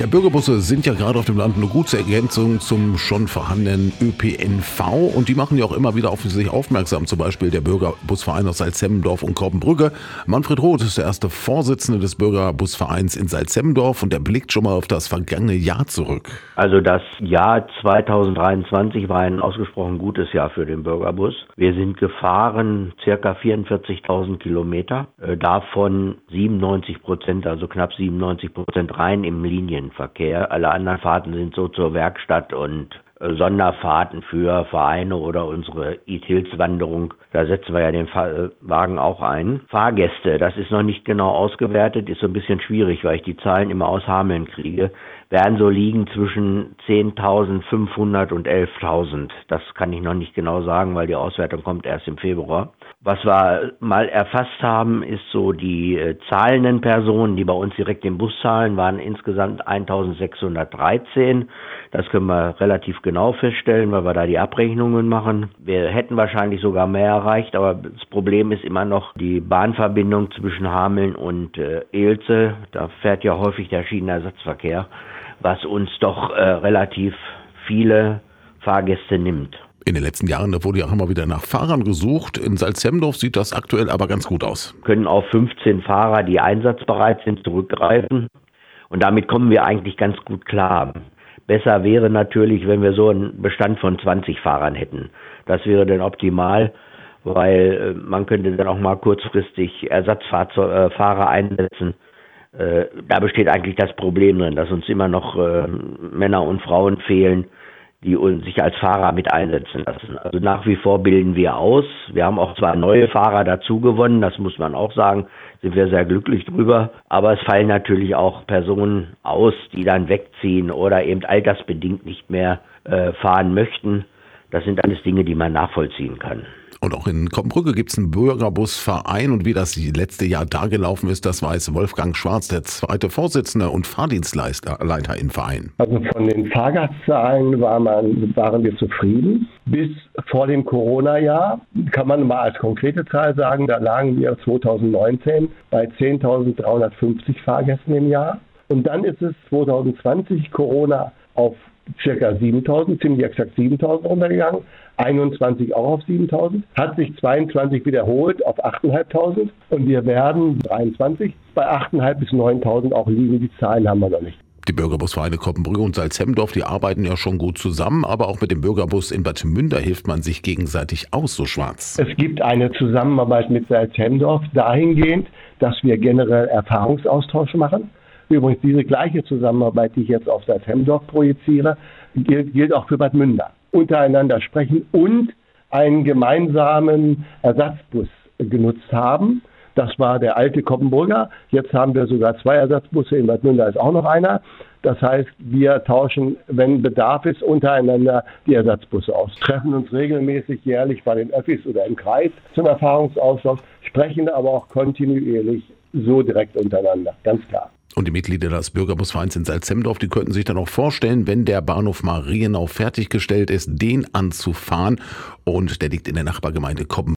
Ja, Bürgerbusse sind ja gerade auf dem Land eine gute Ergänzung zum schon vorhandenen ÖPNV und die machen ja auch immer wieder auf sich aufmerksam. Zum Beispiel der Bürgerbusverein aus Salzhemmendorf und Korbenbrücke. Manfred Roth ist der erste Vorsitzende des Bürgerbusvereins in Salzhemmendorf und der blickt schon mal auf das vergangene Jahr zurück. Also das Jahr 2023 war ein ausgesprochen gutes Jahr für den Bürgerbus. Wir sind gefahren circa 44.000 Kilometer, äh, davon 97 Prozent, also knapp 97 Prozent rein im Linien Verkehr. Alle anderen Fahrten sind so zur Werkstatt und äh, Sonderfahrten für Vereine oder unsere E-Tills-Wanderung. Da setzen wir ja den äh, Wagen auch ein. Fahrgäste, das ist noch nicht genau ausgewertet, ist so ein bisschen schwierig, weil ich die Zahlen immer aus Hameln kriege, werden so liegen zwischen 10.500 und 11.000. Das kann ich noch nicht genau sagen, weil die Auswertung kommt erst im Februar. Was wir mal erfasst haben, ist so die äh, zahlenden Personen, die bei uns direkt den Bus zahlen, waren insgesamt 1613. Das können wir relativ genau feststellen, weil wir da die Abrechnungen machen. Wir hätten wahrscheinlich sogar mehr erreicht, aber das Problem ist immer noch die Bahnverbindung zwischen Hameln und äh, Elze. Da fährt ja häufig der Schienenersatzverkehr, was uns doch äh, relativ viele Fahrgäste nimmt. In den letzten Jahren, da wurde ja auch immer wieder nach Fahrern gesucht. In Salzhemdorf sieht das aktuell aber ganz gut aus. Wir können auf 15 Fahrer, die einsatzbereit sind, zurückgreifen. Und damit kommen wir eigentlich ganz gut klar. Besser wäre natürlich, wenn wir so einen Bestand von 20 Fahrern hätten. Das wäre dann optimal, weil äh, man könnte dann auch mal kurzfristig Ersatzfahrer äh, einsetzen. Äh, da besteht eigentlich das Problem drin, dass uns immer noch Männer und Frauen fehlen, die sich als Fahrer mit einsetzen lassen. Also nach wie vor bilden wir aus. Wir haben auch zwar neue Fahrer dazu gewonnen, das muss man auch sagen, sind wir sehr glücklich drüber. Aber es fallen natürlich auch Personen aus, die dann wegziehen oder eben altersbedingt nicht mehr äh, fahren möchten. Das sind alles Dinge, die man nachvollziehen kann. Und auch in Koppenbrücke gibt es einen Bürgerbusverein und wie das letzte Jahr da gelaufen ist, das weiß Wolfgang Schwarz, der zweite Vorsitzende und Fahrdienstleiter im Verein. Also von den Fahrgastzahlen war man, waren wir zufrieden. Bis vor dem Corona-Jahr kann man mal als konkrete Zahl sagen, da lagen wir 2019 bei 10.350 Fahrgästen im Jahr. Und dann ist es 2020 Corona auf circa 7000, ziemlich exakt 7000 runtergegangen, 21 auch auf 7000, hat sich 22 wiederholt auf 8500 und wir werden 23 bei 8.500 bis 9000 auch liegen. Die Zahlen haben wir noch nicht. Die Bürgerbusvereine Koppenbrügge und Salzhemmendorf, die arbeiten ja schon gut zusammen, aber auch mit dem Bürgerbus in Bad Münder hilft man sich gegenseitig aus, so schwarz. Es gibt eine Zusammenarbeit mit Salzhemmendorf dahingehend, dass wir generell Erfahrungsaustausch machen. Übrigens, diese gleiche Zusammenarbeit, die ich jetzt auf Salzhemdorf projiziere, gilt, gilt auch für Bad Münder. Untereinander sprechen und einen gemeinsamen Ersatzbus genutzt haben. Das war der alte Koppenburger. Jetzt haben wir sogar zwei Ersatzbusse. In Bad Münder ist auch noch einer. Das heißt, wir tauschen, wenn Bedarf ist, untereinander die Ersatzbusse aus. Treffen uns regelmäßig jährlich bei den Öffis oder im Kreis zum Erfahrungsaustausch, sprechen aber auch kontinuierlich so direkt untereinander. Ganz klar. Und die Mitglieder des Bürgerbusvereins in Salzhemdorf, die könnten sich dann auch vorstellen, wenn der Bahnhof Marienau fertiggestellt ist, den anzufahren. Und der liegt in der Nachbargemeinde Koppen.